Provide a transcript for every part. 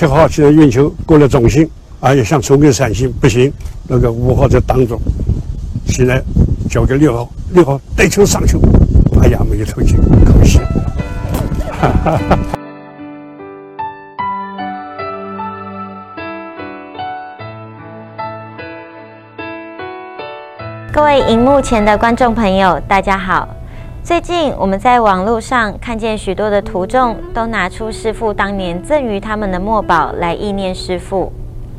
七号现在运球过了中心，而且想冲给三星不行，那个五号在挡住，现在交给六号，六号带球上球，哎呀，没有投进，可惜。哈哈哈。各位荧幕前的观众朋友，大家好。最近我们在网络上看见许多的徒众都拿出师傅当年赠予他们的墨宝来意念师傅。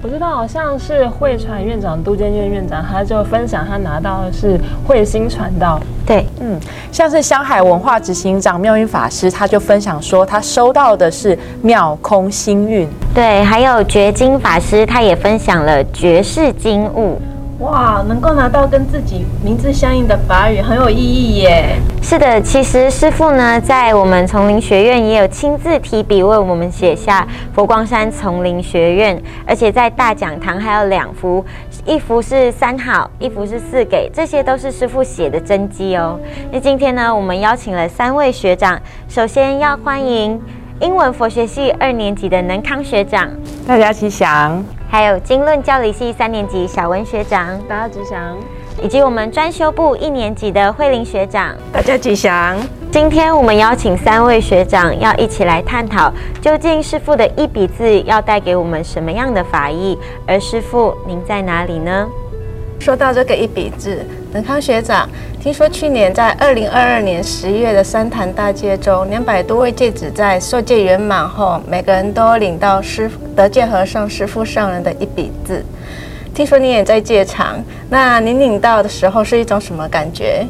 我知道好像是慧传院长杜建院院长，他就分享他拿到的是慧心传道。对，嗯，像是香海文化执行长妙运法师，他就分享说他收到的是妙空星运。对，还有觉经法师，他也分享了绝世金物。哇，能够拿到跟自己名字相应的法语，很有意义耶。是的，其实师傅呢，在我们丛林学院也有亲自提笔为我们写下佛光山丛林学院，而且在大讲堂还有两幅，一幅是三好，一幅是四给，这些都是师傅写的真迹哦。那今天呢，我们邀请了三位学长，首先要欢迎英文佛学系二年级的能康学长，大家吉祥。还有经论教理系三年级小文学长，大家吉祥；以及我们专修部一年级的慧玲学长，大家吉祥。今天我们邀请三位学长要一起来探讨，究竟师父的一笔字要带给我们什么样的法益？而师父您在哪里呢？说到这个一笔字，能康学长，听说去年在二零二二年十月的三潭大戒中，两百多位戒子在受戒圆满后，每个人都领到师德戒和尚师父上人的一笔字。听说你也在戒场，那您领到的时候是一种什么感觉？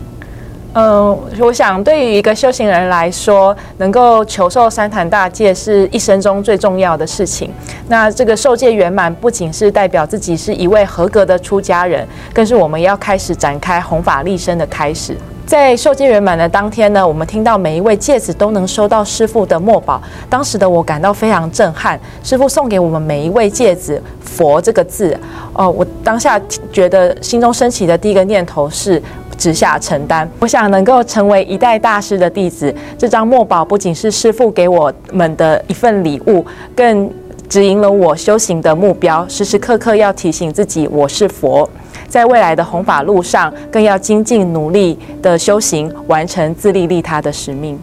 嗯，我想对于一个修行人来说，能够求受三坛大戒是一生中最重要的事情。那这个受戒圆满，不仅是代表自己是一位合格的出家人，更是我们要开始展开弘法立身的开始。在受戒圆满的当天呢，我们听到每一位戒子都能收到师父的墨宝，当时的我感到非常震撼。师父送给我们每一位戒子“佛”这个字，哦，我当下觉得心中升起的第一个念头是。直下承担，我想能够成为一代大师的弟子。这张墨宝不仅是师父给我们的一份礼物，更指引了我修行的目标。时时刻刻要提醒自己，我是佛，在未来的弘法路上，更要精进努力的修行，完成自利利他的使命。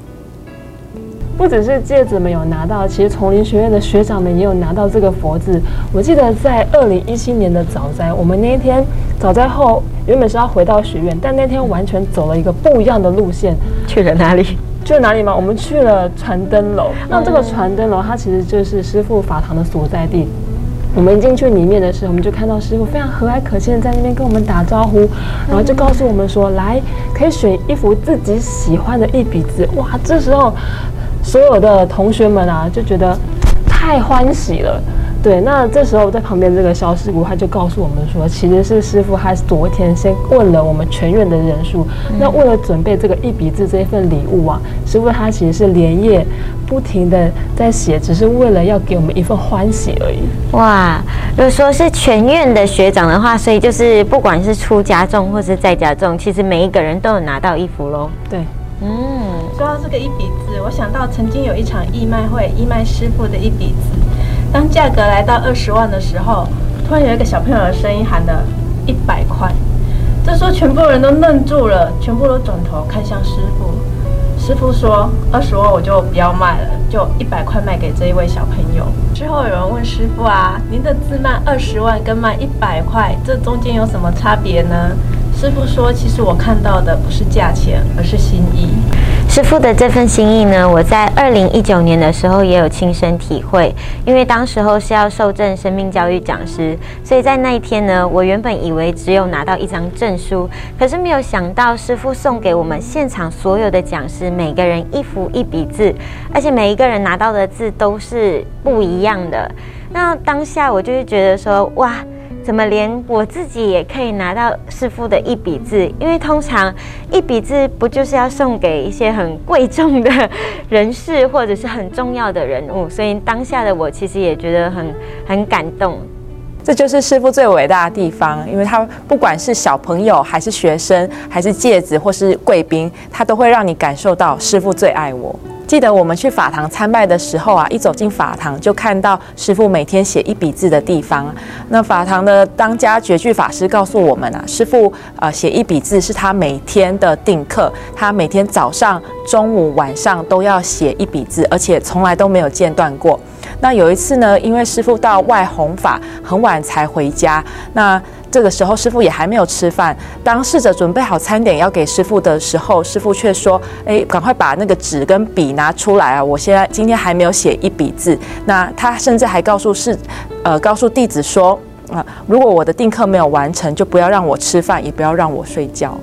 不只是戒指没有拿到，其实丛林学院的学长们也有拿到这个佛字。我记得在二零一七年的早斋，我们那一天早在后原本是要回到学院，但那天完全走了一个不一样的路线，去了哪里？去了哪里吗？我们去了传灯楼。那这个传灯楼，它其实就是师傅法堂的所在地。我们一进去里面的时候，我们就看到师傅非常和蔼可亲的在那边跟我们打招呼，然后就告诉我们说：“来，可以选一幅自己喜欢的一笔字。”哇，这时候。所有的同学们啊，就觉得太欢喜了。对，那这时候在旁边这个肖师傅他就告诉我们说，其实是师傅他昨天先问了我们全院的人数，那为了准备这个一笔字这一份礼物啊，师傅他其实是连夜不停的在写，只是为了要给我们一份欢喜而已。哇，如果说是全院的学长的话，所以就是不管是出家众或是在家众，其实每一个人都有拿到衣服喽。对。嗯，说到这个一笔字，我想到曾经有一场义卖会，义卖师傅的一笔字，当价格来到二十万的时候，突然有一个小朋友的声音喊了一百块，这时候全部人都愣住了，全部都转头看向师傅。师傅说二十万我就不要卖了，就一百块卖给这一位小朋友。之后有人问师傅啊，您的字卖二十万跟卖一百块，这中间有什么差别呢？师傅说：“其实我看到的不是价钱，而是心意。师傅的这份心意呢，我在二零一九年的时候也有亲身体会。因为当时候是要受证生命教育讲师，所以在那一天呢，我原本以为只有拿到一张证书，可是没有想到师傅送给我们现场所有的讲师每个人一幅一笔字，而且每一个人拿到的字都是不一样的。那当下我就是觉得说，哇！”怎么连我自己也可以拿到师傅的一笔字？因为通常一笔字不就是要送给一些很贵重的人士或者是很重要的人物？所以当下的我其实也觉得很很感动。这就是师傅最伟大的地方，因为他不管是小朋友还是学生，还是戒子或是贵宾，他都会让你感受到师傅最爱我。记得我们去法堂参拜的时候啊，一走进法堂就看到师傅每天写一笔字的地方。那法堂的当家绝句法师告诉我们啊，师傅呃写一笔字是他每天的定课，他每天早上、中午、晚上都要写一笔字，而且从来都没有间断过。那有一次呢，因为师傅到外弘法，很晚才回家，那。这个时候，师傅也还没有吃饭。当侍者准备好餐点要给师傅的时候，师傅却说：“哎，赶快把那个纸跟笔拿出来啊！我现在今天还没有写一笔字。”那他甚至还告诉侍，呃，告诉弟子说：“啊，如果我的定课没有完成，就不要让我吃饭，也不要让我睡觉。”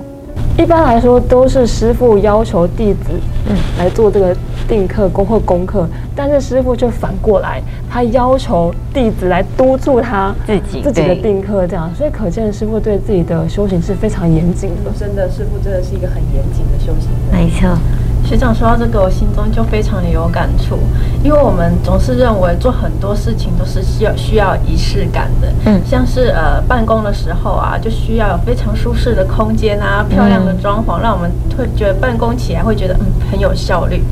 一般来说，都是师傅要求弟子嗯来做这个定课功或功课，但是师傅就反过来，他要求弟子来督促他自己自己的定课，这样，所以可见师傅对自己的修行是非常严谨的。真的，师傅真的是一个很严谨的修行人。没错。学长说到这个，我心中就非常的有感触，因为我们总是认为做很多事情都是需要需要仪式感的，嗯，像是呃办公的时候啊，就需要有非常舒适的空间啊，漂亮的装潢，让我们会觉得办公起来会觉得嗯很有效率。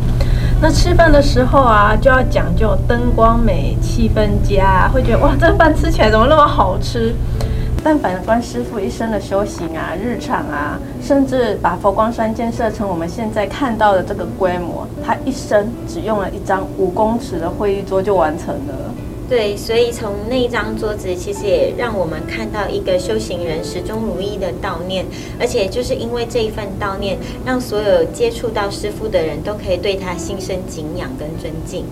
那吃饭的时候啊，就要讲究灯光美、气氛佳，会觉得哇，这饭吃起来怎么那么好吃？但反观师傅一生的修行啊、日常啊，甚至把佛光山建设成我们现在看到的这个规模，他一生只用了一张五公尺的会议桌就完成了。对，所以从那张桌子，其实也让我们看到一个修行人始终如一的悼念，而且就是因为这一份悼念，让所有接触到师傅的人都可以对他心生敬仰跟尊敬。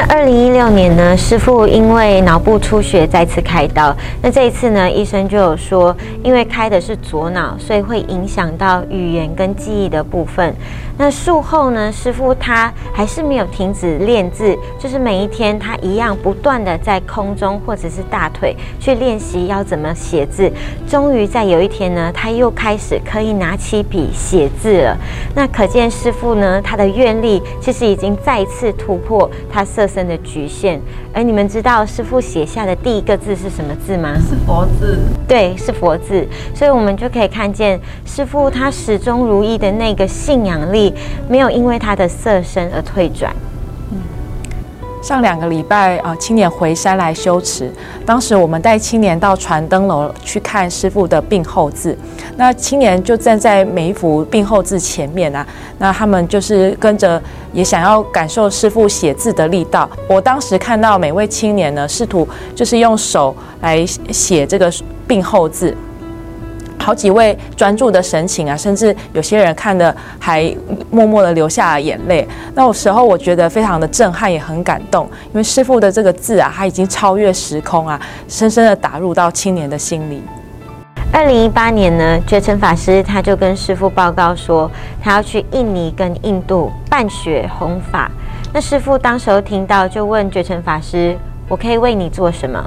那二零一六年呢，师傅因为脑部出血再次开刀。那这一次呢，医生就有说，因为开的是左脑，所以会影响到语言跟记忆的部分。那术后呢，师傅他还是没有停止练字，就是每一天他一样不断的在空中或者是大腿去练习要怎么写字。终于在有一天呢，他又开始可以拿起笔写字了。那可见师傅呢，他的愿力其实已经再次突破他色。身的局限，而你们知道师傅写下的第一个字是什么字吗？是佛字。对，是佛字。所以，我们就可以看见师傅他始终如一的那个信仰力，没有因为他的色身而退转。上两个礼拜啊，青年回山来修持。当时我们带青年到传灯楼去看师傅的病后字，那青年就站在每一幅病后字前面啊，那他们就是跟着也想要感受师傅写字的力道。我当时看到每位青年呢，试图就是用手来写这个病后字。好几位专注的神情啊，甚至有些人看的还默默的流下了眼泪。那有时候我觉得非常的震撼，也很感动，因为师傅的这个字啊，他已经超越时空啊，深深的打入到青年的心里。二零一八年呢，觉成法师他就跟师傅报告说，他要去印尼跟印度办学弘法。那师傅当时候听到，就问觉成法师：“我可以为你做什么？”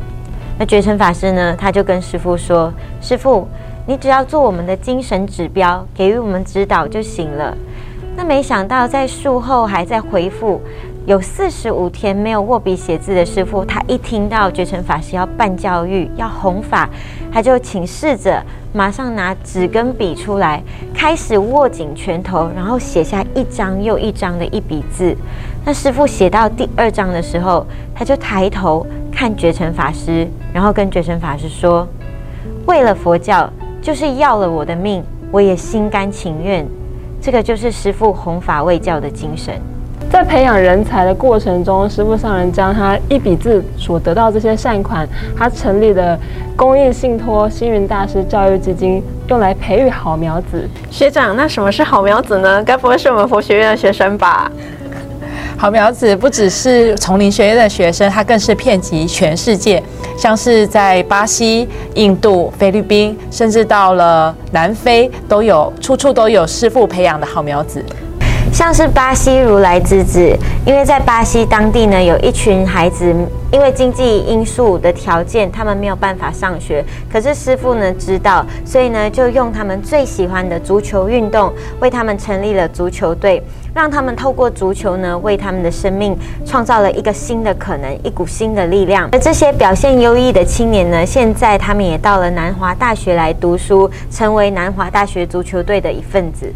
那觉成法师呢，他就跟师傅说：“师傅。”你只要做我们的精神指标，给予我们指导就行了。那没想到在术后还在回复，有四十五天没有握笔写字的师傅，他一听到觉成法师要办教育、要弘法，他就请侍者马上拿纸跟笔出来，开始握紧拳头，然后写下一张又一张的一笔字。那师傅写到第二章的时候，他就抬头看觉成法师，然后跟觉成法师说：“为了佛教。”就是要了我的命，我也心甘情愿。这个就是师父弘法卫教的精神。在培养人才的过程中，师父上人将他一笔字所得到这些善款，他成立的公益信托星云大师教育基金，用来培育好苗子。学长，那什么是好苗子呢？该不会是我们佛学院的学生吧？好苗子不只是丛林学院的学生，他更是遍及全世界，像是在巴西、印度、菲律宾，甚至到了南非，都有处处都有师傅培养的好苗子。像是巴西如来之子，因为在巴西当地呢，有一群孩子因为经济因素的条件，他们没有办法上学。可是师傅呢知道，所以呢就用他们最喜欢的足球运动，为他们成立了足球队，让他们透过足球呢，为他们的生命创造了一个新的可能，一股新的力量。而这些表现优异的青年呢，现在他们也到了南华大学来读书，成为南华大学足球队的一份子。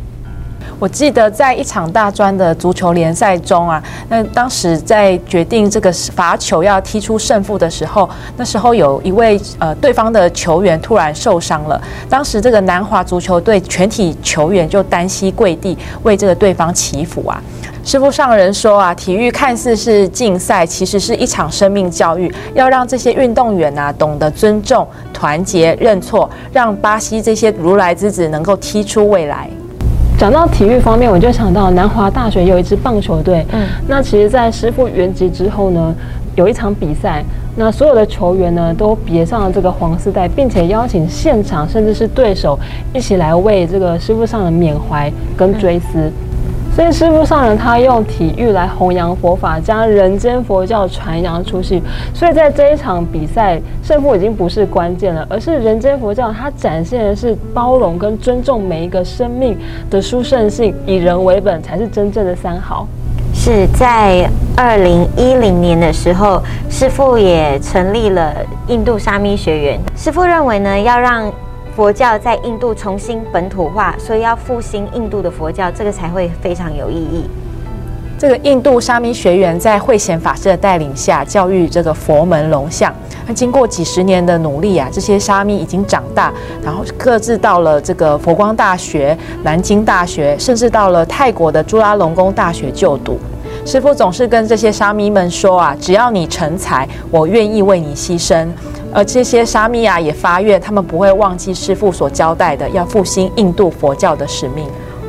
我记得在一场大专的足球联赛中啊，那当时在决定这个罚球要踢出胜负的时候，那时候有一位呃对方的球员突然受伤了，当时这个南华足球队全体球员就单膝跪地为这个对方祈福啊。师傅上人说啊，体育看似是竞赛，其实是一场生命教育，要让这些运动员啊懂得尊重、团结、认错，让巴西这些如来之子能够踢出未来。讲到体育方面，我就想到南华大学有一支棒球队。嗯，那其实，在师傅原籍之后呢，有一场比赛，那所有的球员呢都别上了这个黄丝带，并且邀请现场甚至是对手一起来为这个师傅上的缅怀跟追思。所以师父上人他用体育来弘扬佛法，将人间佛教传扬出去。所以在这一场比赛，胜负已经不是关键了，而是人间佛教它展现的是包容跟尊重每一个生命的殊胜性，以人为本才是真正的三好。是在二零一零年的时候，师父也成立了印度沙弥学院。师父认为呢，要让佛教在印度重新本土化，所以要复兴印度的佛教，这个才会非常有意义。这个印度沙弥学员在慧贤法师的带领下，教育这个佛门龙象。那经过几十年的努力啊，这些沙弥已经长大，然后各自到了这个佛光大学、南京大学，甚至到了泰国的朱拉隆功大学就读。师父总是跟这些沙弥们说啊，只要你成才，我愿意为你牺牲。而这些沙弥亚，也发愿，他们不会忘记师父所交代的，要复兴印度佛教的使命。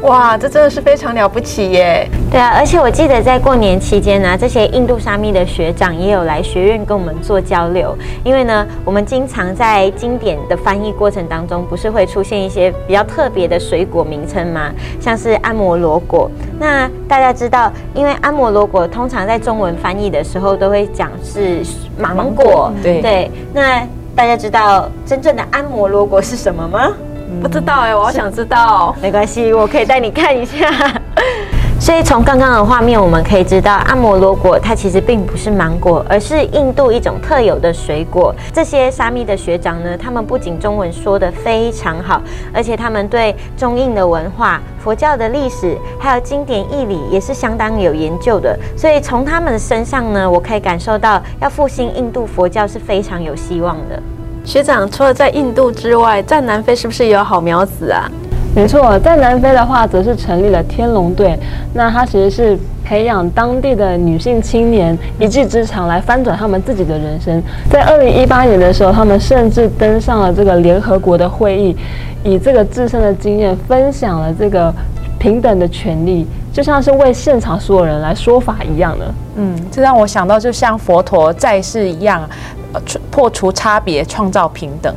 哇，这真的是非常了不起耶！对啊，而且我记得在过年期间呢，这些印度沙弥的学长也有来学院跟我们做交流。因为呢，我们经常在经典的翻译过程当中，不是会出现一些比较特别的水果名称吗？像是安摩罗果。那大家知道，因为安摩罗果通常在中文翻译的时候都会讲是芒果。对对。那大家知道真正的安摩罗果是什么吗？不知道哎，我好想知道。没关系，我可以带你看一下。所以从刚刚的画面，我们可以知道，阿摩罗果它其实并不是芒果，而是印度一种特有的水果。这些沙弥的学长呢，他们不仅中文说得非常好，而且他们对中印的文化、佛教的历史，还有经典义理也是相当有研究的。所以从他们的身上呢，我可以感受到，要复兴印度佛教是非常有希望的。学长，除了在印度之外，在南非是不是也有好苗子啊？没错，在南非的话，则是成立了天龙队。那它其实是培养当地的女性青年一技之长，来翻转他们自己的人生。在二零一八年的时候，他们甚至登上了这个联合国的会议，以这个自身的经验分享了这个平等的权利，就像是为现场所有人来说法一样的。嗯，这让我想到，就像佛陀在世一样。破除差别，创造平等。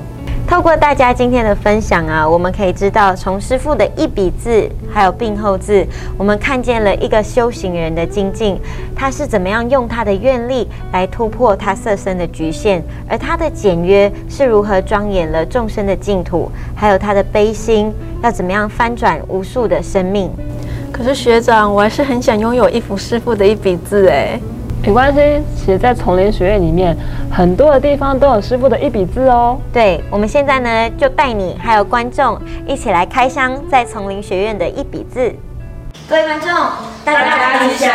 透过大家今天的分享啊，我们可以知道，从师傅的一笔字，还有病后字，我们看见了一个修行人的精进，他是怎么样用他的愿力来突破他色身的局限，而他的简约是如何庄严了众生的净土，还有他的悲心要怎么样翻转无数的生命。可是学长，我还是很想拥有一幅师傅的一笔字哎。没关系，其实，在丛林学院里面，很多的地方都有师傅的一笔字哦。对，我们现在呢，就带你还有观众一起来开箱在丛林学院的一笔字。各位观众，大家吉祥！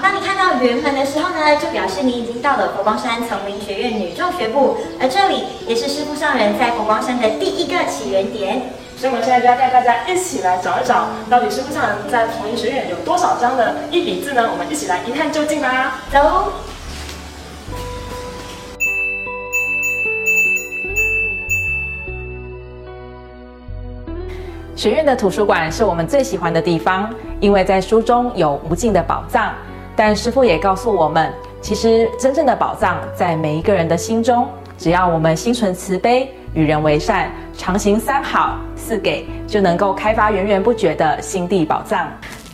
当你看到圆门的时候呢，就表示你已经到了佛光山丛林学院女众学部，而这里也是师傅上人在佛光山的第一个起源点。所以，我们现在就要带大家一起来找一找，到底师傅上人在同一学院有多少张的一笔字呢？我们一起来一探究竟吧。走。学院的图书馆是我们最喜欢的地方，因为在书中有无尽的宝藏。但师傅也告诉我们，其实真正的宝藏在每一个人的心中，只要我们心存慈悲。与人为善，常行三好四给，就能够开发源源不绝的心地宝藏。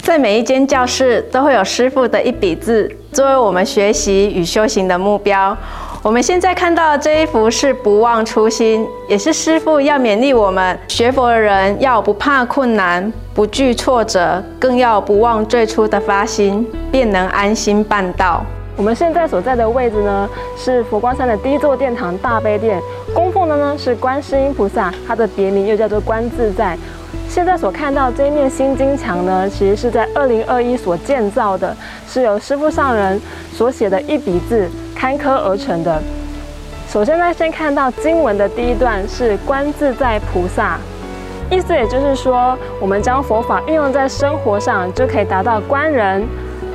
在每一间教室都会有师傅的一笔字，作为我们学习与修行的目标。我们现在看到的这一幅是不忘初心，也是师傅要勉励我们学佛的人要不怕困难，不惧挫折，更要不忘最初的发心，便能安心办道。我们现在所在的位置呢，是佛光山的第一座殿堂大悲殿，供奉的呢是观世音菩萨，它的别名又叫做观自在。现在所看到这一面新金墙呢，其实是在二零二一所建造的，是由师傅上人所写的一笔字刊刻而成的。首先呢，先看到经文的第一段是“观自在菩萨”，意思也就是说，我们将佛法运用在生活上，就可以达到观人、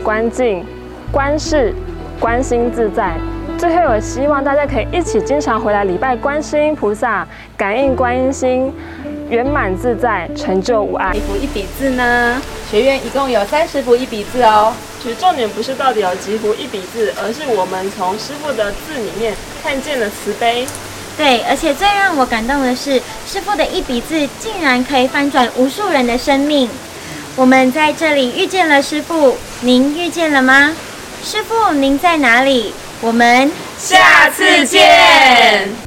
观境、观事、观心自在。最后，我希望大家可以一起经常回来礼拜观世音菩萨，感应观音心，圆满自在，成就无碍。一幅一笔字呢？学院一共有三十幅一笔字哦。其实重点不是到底有几幅一笔字，而是我们从师傅的字里面看见了慈悲。对，而且最让我感动的是，师傅的一笔字竟然可以翻转无数人的生命。我们在这里遇见了师傅，您遇见了吗？师傅，您在哪里？我们下次见。